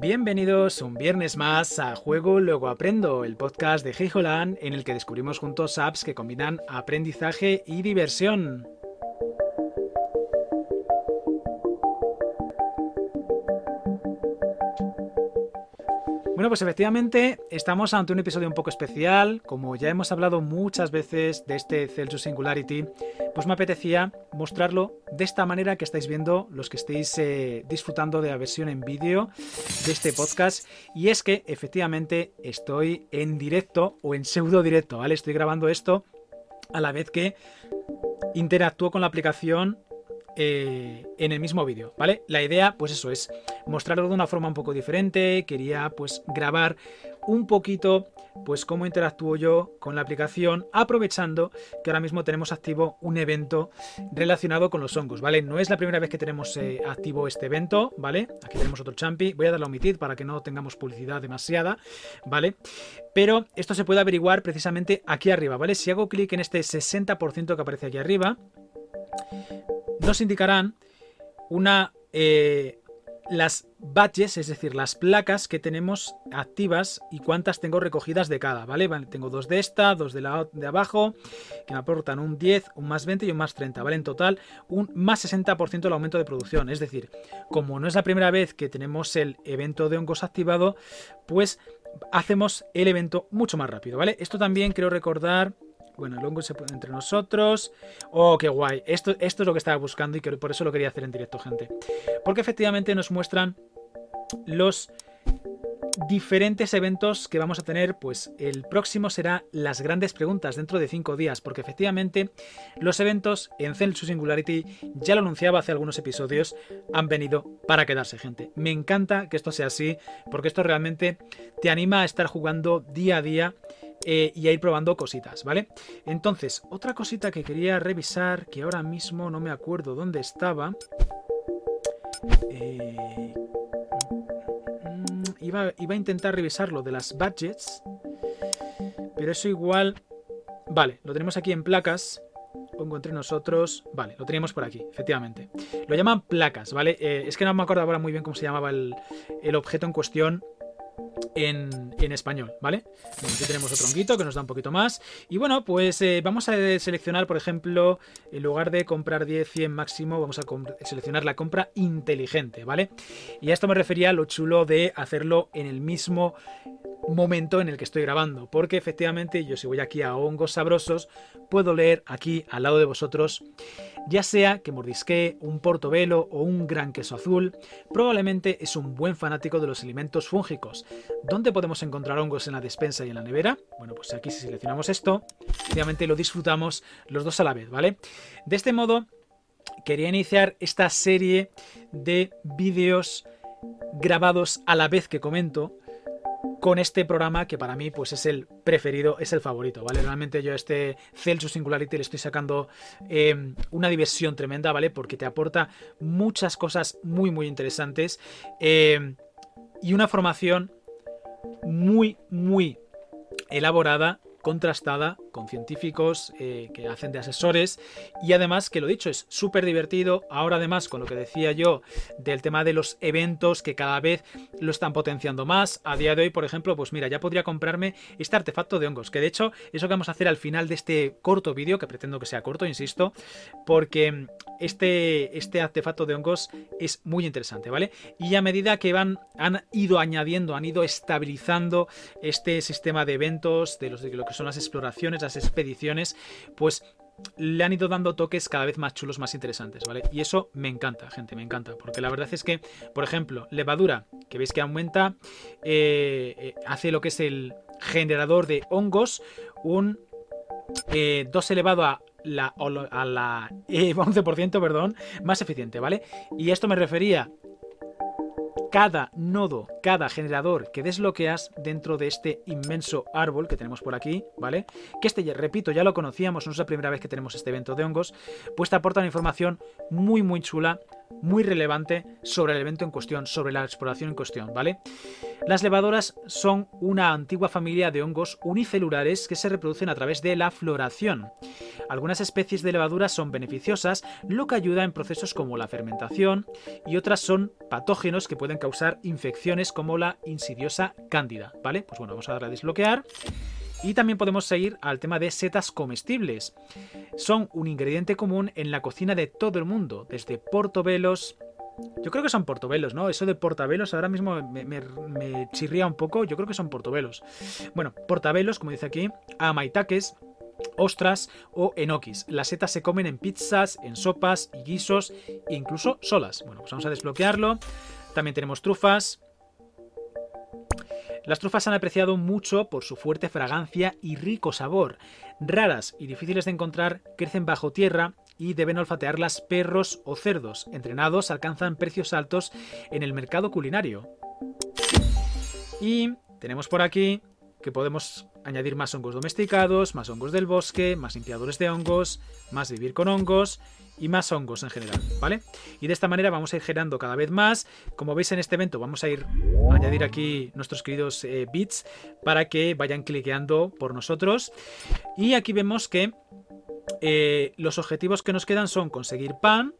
Bienvenidos un viernes más a Juego Luego Aprendo, el podcast de Heijolan en el que descubrimos juntos apps que combinan aprendizaje y diversión. Bueno, pues efectivamente estamos ante un episodio un poco especial. Como ya hemos hablado muchas veces de este Celsius Singularity, pues me apetecía mostrarlo de esta manera que estáis viendo los que estéis eh, disfrutando de la versión en vídeo de este podcast. Y es que efectivamente estoy en directo o en pseudo directo, ¿vale? Estoy grabando esto a la vez que interactúo con la aplicación eh, en el mismo vídeo, ¿vale? La idea, pues eso, es mostrarlo de una forma un poco diferente. Quería, pues, grabar un poquito, pues, cómo interactúo yo con la aplicación, aprovechando que ahora mismo tenemos activo un evento relacionado con los hongos, ¿vale? No es la primera vez que tenemos eh, activo este evento, ¿vale? Aquí tenemos otro champi. Voy a darle a omitir para que no tengamos publicidad demasiada, ¿vale? Pero esto se puede averiguar precisamente aquí arriba, ¿vale? Si hago clic en este 60% que aparece aquí arriba, nos indicarán una eh, las badges, es decir, las placas que tenemos activas y cuántas tengo recogidas de cada, ¿vale? tengo dos de esta, dos de la de abajo, que me aportan un 10, un más 20 y un más 30, ¿vale? En total, un más 60% el aumento de producción. Es decir, como no es la primera vez que tenemos el evento de hongos activado, pues hacemos el evento mucho más rápido, ¿vale? Esto también quiero recordar bueno, el se pone entre nosotros. Oh, qué guay. Esto, es lo que estaba buscando y que por eso lo quería hacer en directo, gente. Porque efectivamente nos muestran los diferentes eventos que vamos a tener, pues el próximo será las grandes preguntas dentro de cinco días, porque efectivamente los eventos en Celsius Singularity, ya lo anunciaba hace algunos episodios, han venido para quedarse, gente. Me encanta que esto sea así, porque esto realmente te anima a estar jugando día a día eh, y a ir probando cositas, ¿vale? Entonces, otra cosita que quería revisar, que ahora mismo no me acuerdo dónde estaba. Eh, iba, iba a intentar revisar lo de las budgets, pero eso igual... Vale, lo tenemos aquí en placas pongo entre nosotros. Vale, lo teníamos por aquí, efectivamente. Lo llaman placas, ¿vale? Eh, es que no me acuerdo ahora muy bien cómo se llamaba el, el objeto en cuestión en, español, ¿vale? aquí tenemos otro honguito que nos da un poquito más. Y bueno, pues eh, vamos a seleccionar, por ejemplo, en lugar de comprar 10, 100 máximo, vamos a seleccionar la compra inteligente, ¿vale? Y a esto me refería a lo chulo de hacerlo en el mismo momento en el que estoy grabando, porque efectivamente yo si voy aquí a hongos sabrosos, puedo leer aquí al lado de vosotros, ya sea que mordisque un portobelo o un gran queso azul, probablemente es un buen fanático de los alimentos fúngicos. ¿Dónde podemos encontrar hongos en la despensa y en la nevera? Bueno, pues aquí si seleccionamos esto, obviamente lo disfrutamos los dos a la vez, ¿vale? De este modo, quería iniciar esta serie de vídeos grabados a la vez que comento, con este programa que para mí pues es el preferido, es el favorito, ¿vale? Realmente yo este Celsius Singularity le estoy sacando eh, una diversión tremenda, ¿vale? Porque te aporta muchas cosas muy muy interesantes eh, y una formación muy muy elaborada contrastada con científicos eh, que hacen de asesores. Y además que lo dicho es súper divertido. Ahora además con lo que decía yo del tema de los eventos que cada vez lo están potenciando más. A día de hoy por ejemplo pues mira ya podría comprarme este artefacto de hongos que de hecho eso que vamos a hacer al final de este corto vídeo que pretendo que sea corto insisto porque este, este artefacto de hongos es muy interesante vale y a medida que van han ido añadiendo han ido estabilizando este sistema de eventos de los de lo que son las exploraciones, las expediciones, pues le han ido dando toques cada vez más chulos, más interesantes, ¿vale? Y eso me encanta, gente, me encanta. Porque la verdad es que, por ejemplo, levadura, que veis que aumenta, eh, eh, hace lo que es el generador de hongos, un 2 eh, elevado a la, a la 11%, perdón, más eficiente, ¿vale? Y esto me refería cada nodo, cada generador que desbloqueas dentro de este inmenso árbol que tenemos por aquí, ¿vale? Que este, repito, ya lo conocíamos, no es la primera vez que tenemos este evento de hongos, pues te aporta una información muy muy chula muy relevante sobre el evento en cuestión, sobre la exploración en cuestión, ¿vale? Las levadoras son una antigua familia de hongos unicelulares que se reproducen a través de la floración. Algunas especies de levaduras son beneficiosas, lo que ayuda en procesos como la fermentación, y otras son patógenos que pueden causar infecciones como la insidiosa cándida, ¿vale? Pues bueno, vamos a darle a desbloquear. Y también podemos seguir al tema de setas comestibles. Son un ingrediente común en la cocina de todo el mundo, desde portobelos. Yo creo que son portobelos, ¿no? Eso de portabelos ahora mismo me, chirría un poco. Yo creo que son portobelos. Bueno, portabelos, como dice aquí, amaitaques, ostras o enokis. Las setas se comen en pizzas, en sopas y guisos, e incluso solas. Bueno, pues vamos a desbloquearlo. También tenemos trufas, las trufas han apreciado mucho por su fuerte fragancia y rico sabor. Raras y difíciles de encontrar, crecen bajo tierra y deben olfatearlas perros o cerdos. Entrenados alcanzan precios altos en el mercado culinario. Y tenemos por aquí que podemos añadir más hongos domesticados, más hongos del bosque, más limpiadores de hongos, más vivir con hongos y más hongos en general, ¿vale? Y de esta manera vamos a ir generando cada vez más. Como veis en este evento vamos a ir añadir aquí nuestros queridos eh, bits para que vayan cliqueando por nosotros. Y aquí vemos que eh, los objetivos que nos quedan son conseguir pan,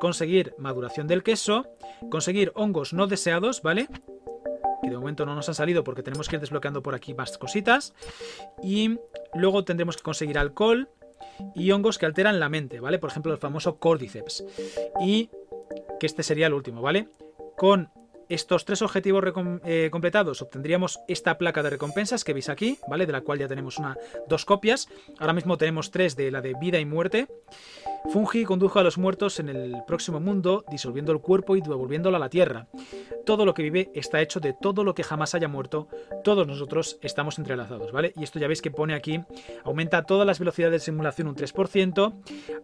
conseguir maduración del queso, conseguir hongos no deseados, ¿vale? que de momento no nos han salido porque tenemos que ir desbloqueando por aquí más cositas. Y luego tendremos que conseguir alcohol y hongos que alteran la mente, ¿vale? Por ejemplo, el famoso Cordyceps. Y que este sería el último, ¿vale? Con estos tres objetivos eh, completados obtendríamos esta placa de recompensas que veis aquí, ¿vale? De la cual ya tenemos una, dos copias. Ahora mismo tenemos tres de la de vida y muerte. Fungi condujo a los muertos en el próximo mundo, disolviendo el cuerpo y devolviéndolo a la tierra. Todo lo que vive está hecho de todo lo que jamás haya muerto. Todos nosotros estamos entrelazados, ¿vale? Y esto ya veis que pone aquí, aumenta todas las velocidades de simulación un 3%,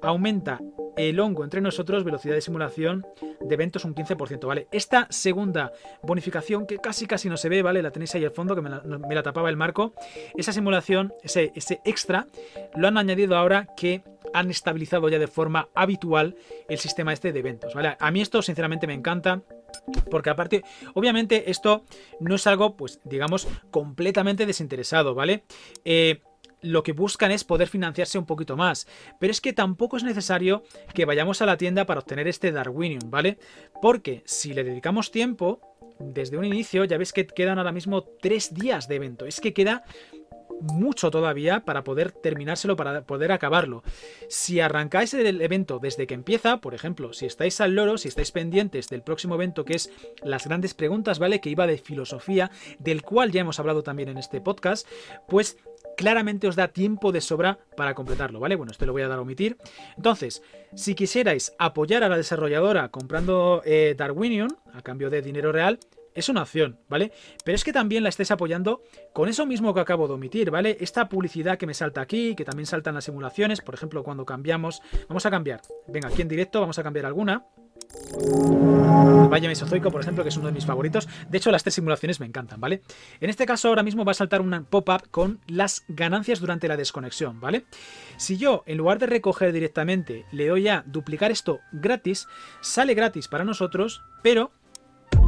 aumenta el hongo entre nosotros, velocidad de simulación de eventos un 15%, ¿vale? Esta segunda bonificación, que casi casi no se ve, ¿vale? La tenéis ahí al fondo, que me la, tapaba el marco. Esa simulación, ese, ese extra, lo han añadido ahora que han estabilizado ya de forma habitual el sistema este de eventos, ¿vale? A mí esto sinceramente me encanta. Porque aparte, obviamente esto no es algo, pues digamos, completamente desinteresado, ¿vale? Eh, lo que buscan es poder financiarse un poquito más. Pero es que tampoco es necesario que vayamos a la tienda para obtener este Darwinium, ¿vale? Porque si le dedicamos tiempo, desde un inicio, ya ves que quedan ahora mismo tres días de evento. Es que queda mucho todavía para poder terminárselo, para poder acabarlo. Si arrancáis el evento desde que empieza, por ejemplo, si estáis al loro, si estáis pendientes del próximo evento que es las grandes preguntas, ¿vale? Que iba de filosofía, del cual ya hemos hablado también en este podcast, pues claramente os da tiempo de sobra para completarlo, ¿vale? Bueno, esto lo voy a dar a omitir. Entonces, si quisierais apoyar a la desarrolladora comprando eh, Darwinium a cambio de dinero real, es una opción, ¿vale? Pero es que también la estáis apoyando con eso mismo que acabo de omitir, ¿vale? Esta publicidad que me salta aquí, que también saltan las simulaciones, por ejemplo, cuando cambiamos, vamos a cambiar, venga, aquí en directo vamos a cambiar alguna. Valle Mesozoico, por ejemplo, que es uno de mis favoritos. De hecho, las tres simulaciones me encantan, ¿vale? En este caso, ahora mismo va a saltar un pop-up con las ganancias durante la desconexión, ¿vale? Si yo, en lugar de recoger directamente, le doy a duplicar esto gratis, sale gratis para nosotros, pero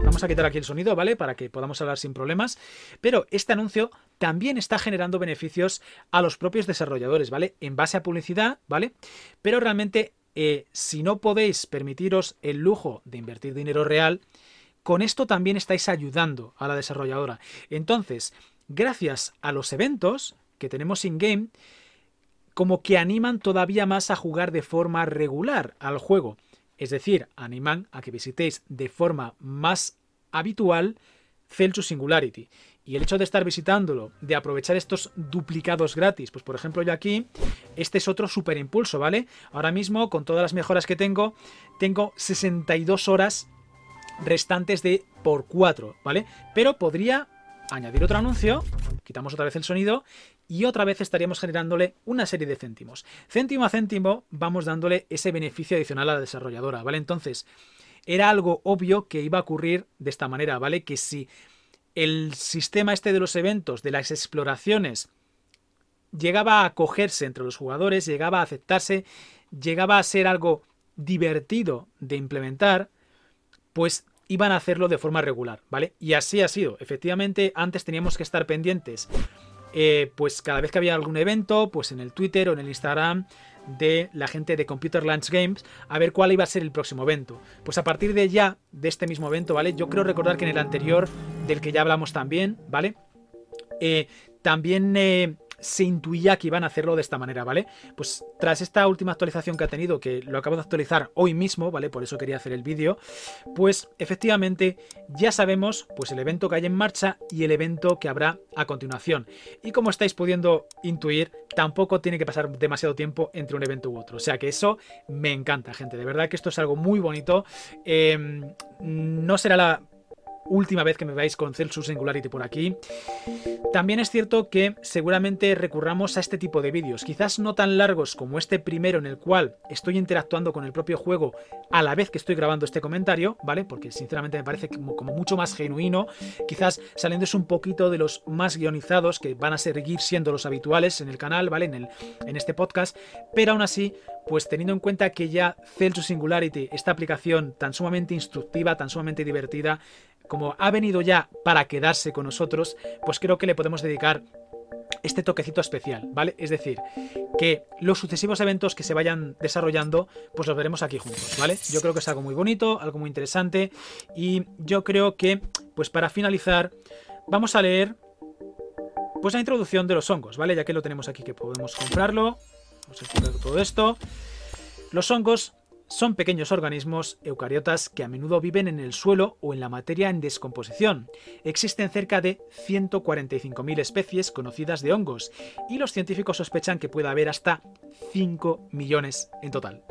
Vamos a quitar aquí el sonido, ¿vale? Para que podamos hablar sin problemas. Pero este anuncio también está generando beneficios a los propios desarrolladores, ¿vale? En base a publicidad, ¿vale? Pero realmente eh, si no podéis permitiros el lujo de invertir dinero real, con esto también estáis ayudando a la desarrolladora. Entonces, gracias a los eventos que tenemos in-game, como que animan todavía más a jugar de forma regular al juego. Es decir, animan a que visitéis de forma más habitual Celsius Singularity. Y el hecho de estar visitándolo, de aprovechar estos duplicados gratis, pues por ejemplo yo aquí, este es otro super impulso, ¿vale? Ahora mismo, con todas las mejoras que tengo, tengo 62 horas restantes de por 4, ¿vale? Pero podría añadir otro anuncio, quitamos otra vez el sonido y otra vez estaríamos generándole una serie de céntimos. Céntimo a céntimo vamos dándole ese beneficio adicional a la desarrolladora, ¿vale? Entonces, era algo obvio que iba a ocurrir de esta manera, ¿vale? Que si el sistema este de los eventos, de las exploraciones, llegaba a acogerse entre los jugadores, llegaba a aceptarse, llegaba a ser algo divertido de implementar, pues iban a hacerlo de forma regular, ¿vale? Y así ha sido. Efectivamente, antes teníamos que estar pendientes, eh, pues cada vez que había algún evento, pues en el Twitter o en el Instagram de la gente de Computer Lunch Games a ver cuál iba a ser el próximo evento. Pues a partir de ya, de este mismo evento, ¿vale? Yo creo recordar que en el anterior, del que ya hablamos también, ¿vale? Eh, también eh, se intuía que iban a hacerlo de esta manera, ¿vale? Pues tras esta última actualización que ha tenido, que lo acabo de actualizar hoy mismo, ¿vale? Por eso quería hacer el vídeo, pues efectivamente ya sabemos pues el evento que hay en marcha y el evento que habrá a continuación. Y como estáis pudiendo intuir, tampoco tiene que pasar demasiado tiempo entre un evento u otro. O sea que eso me encanta, gente. De verdad que esto es algo muy bonito. Em, no será la última vez que me veáis con Celsius Singularity por aquí. También es cierto que seguramente recurramos a este tipo de vídeos, quizás no tan largos como este primero en el cual estoy interactuando con el propio juego a la vez que estoy grabando este comentario, ¿vale? Porque sinceramente me parece como, mucho más genuino, quizás saliéndose un poquito de los más guionizados que van a seguir siendo los habituales en el canal, ¿vale? En, el, en este podcast, pero aún así pues teniendo en cuenta que ya Celsius Singularity, esta aplicación tan sumamente instructiva, tan sumamente divertida, como ha venido ya para quedarse con nosotros, pues creo que le podemos dedicar este toquecito especial, ¿vale? Es decir, que los sucesivos eventos que se vayan desarrollando, pues los veremos aquí juntos, ¿vale? Yo creo que es algo muy bonito, algo muy interesante y yo creo que, pues para finalizar, vamos a leer pues la introducción de los hongos, ¿vale? Ya que lo tenemos aquí que podemos comprarlo, vamos a explicar todo esto. Los hongos son pequeños organismos eucariotas que a menudo viven en el suelo o en la materia en descomposición. Existen cerca de 145.000 especies conocidas de hongos y los científicos sospechan que puede haber hasta 5 millones en total.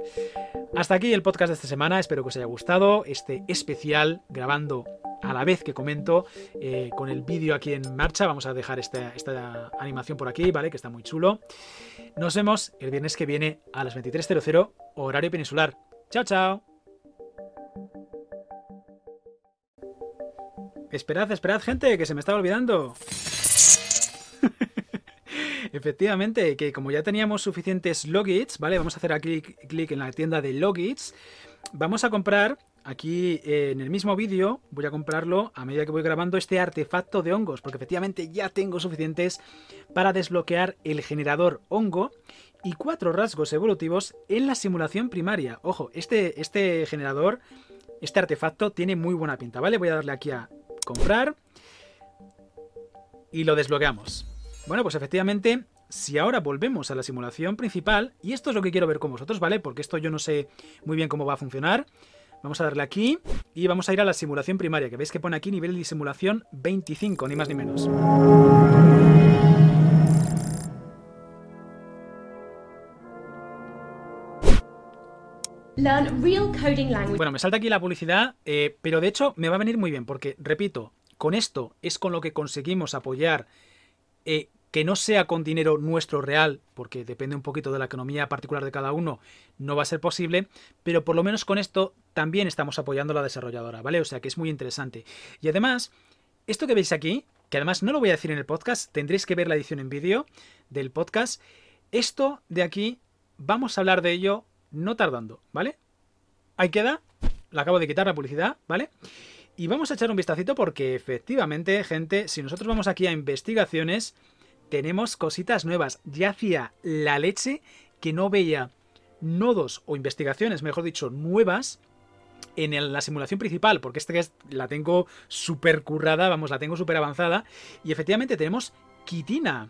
Hasta aquí el podcast de esta semana, espero que os haya gustado este especial grabando a la vez que comento eh, con el vídeo aquí en marcha. Vamos a dejar esta, esta animación por aquí, ¿vale? Que está muy chulo. Nos vemos el viernes que viene a las 23.00 horario peninsular. Chao, chao. Esperad, esperad, gente, que se me estaba olvidando. Efectivamente, que como ya teníamos suficientes logits, ¿vale? Vamos a hacer aquí clic en la tienda de logits. Vamos a comprar aquí eh, en el mismo vídeo, voy a comprarlo a medida que voy grabando este artefacto de hongos, porque efectivamente ya tengo suficientes para desbloquear el generador hongo y cuatro rasgos evolutivos en la simulación primaria. Ojo, este, este generador, este artefacto tiene muy buena pinta, ¿vale? Voy a darle aquí a comprar y lo desbloqueamos. Bueno, pues efectivamente, si ahora volvemos a la simulación principal, y esto es lo que quiero ver con vosotros, ¿vale? Porque esto yo no sé muy bien cómo va a funcionar. Vamos a darle aquí y vamos a ir a la simulación primaria, que veis que pone aquí nivel de simulación 25, ni más ni menos. Bueno, me salta aquí la publicidad, eh, pero de hecho me va a venir muy bien, porque, repito, con esto es con lo que conseguimos apoyar eh, que no sea con dinero nuestro real, porque depende un poquito de la economía particular de cada uno, no va a ser posible, pero por lo menos con esto también estamos apoyando a la desarrolladora, ¿vale? O sea que es muy interesante. Y además, esto que veis aquí, que además no lo voy a decir en el podcast, tendréis que ver la edición en vídeo del podcast, esto de aquí, vamos a hablar de ello no tardando, ¿vale? Ahí queda, le acabo de quitar la publicidad, ¿vale? Y vamos a echar un vistacito porque efectivamente, gente, si nosotros vamos aquí a investigaciones, tenemos cositas nuevas. Ya hacía la leche que no veía nodos o investigaciones, mejor dicho, nuevas en la simulación principal, porque esta la tengo súper currada, vamos, la tengo súper avanzada. Y efectivamente tenemos quitina.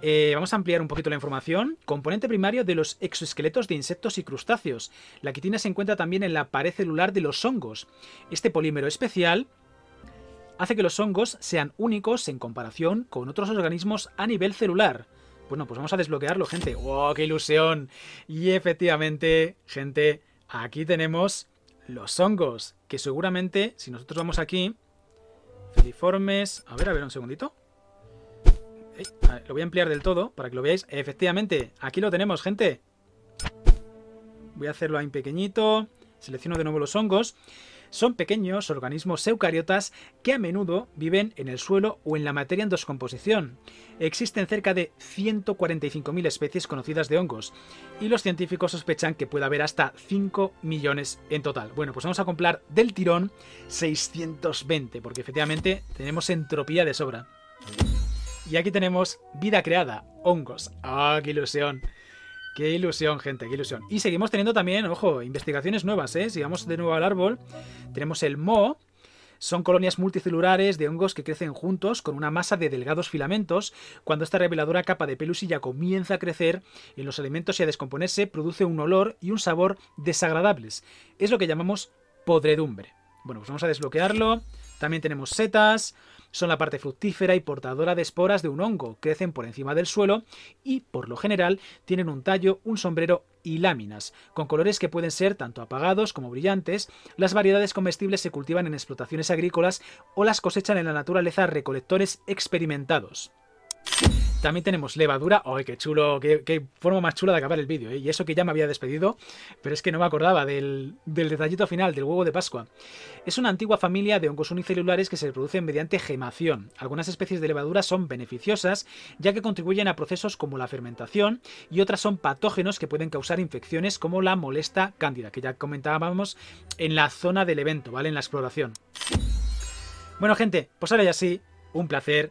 Eh, vamos a ampliar un poquito la información. Componente primario de los exoesqueletos de insectos y crustáceos. La quitina se encuentra también en la pared celular de los hongos. Este polímero especial hace que los hongos sean únicos en comparación con otros organismos a nivel celular. Bueno, pues vamos a desbloquearlo, gente. ¡Wow, qué ilusión! Y efectivamente, gente, aquí tenemos los hongos, que seguramente, si nosotros vamos aquí, filiformes... A ver, a ver, un segundito lo voy a ampliar del todo para que lo veáis. Efectivamente, aquí lo tenemos, gente. Voy a hacerlo ahí pequeñito. Selecciono de nuevo los hongos. Son pequeños organismos eucariotas que a menudo viven en el suelo o en la materia en descomposición. Existen cerca de 145.000 especies conocidas de hongos y los científicos sospechan que puede haber hasta 5 millones en total. Bueno, pues vamos a comprar del tirón 620 porque efectivamente tenemos entropía de sobra. Y aquí tenemos vida creada, hongos. ¡Ah, qué ilusión! Qué ilusión, gente, qué ilusión. Y seguimos teniendo también, ojo, investigaciones nuevas, ¿eh? Si vamos de nuevo al árbol, tenemos el Mo. Son colonias multicelulares de hongos que crecen juntos con una masa de delgados filamentos. Cuando esta reveladora capa de pelusilla comienza a crecer en los alimentos y a descomponerse, produce un olor y un sabor desagradables. Es lo que llamamos podredumbre. Bueno, pues vamos a desbloquearlo. También tenemos setas, son la parte fructífera y portadora de esporas de un hongo, crecen por encima del suelo y, por lo general, tienen un tallo, un sombrero y láminas, con colores que pueden ser tanto apagados como brillantes. Las variedades comestibles se cultivan en explotaciones agrícolas o las cosechan en la naturaleza recolectores experimentados. También tenemos levadura. ¡Ay, qué chulo! Qué, forma más chula de acabar el vídeo! ¿eh? Y eso que ya me había despedido, pero es que no me acordaba del, detallito final, del huevo de Pascua. Es una antigua familia de hongos unicelulares que se reproducen mediante gemación. Algunas especies de levadura son beneficiosas, ya que contribuyen a procesos como la fermentación, y otras son patógenos que pueden causar infecciones como la molesta cándida, que ya comentábamos en la zona del evento, ¿vale? En la exploración. Bueno, gente, pues ahora ya sí, un placer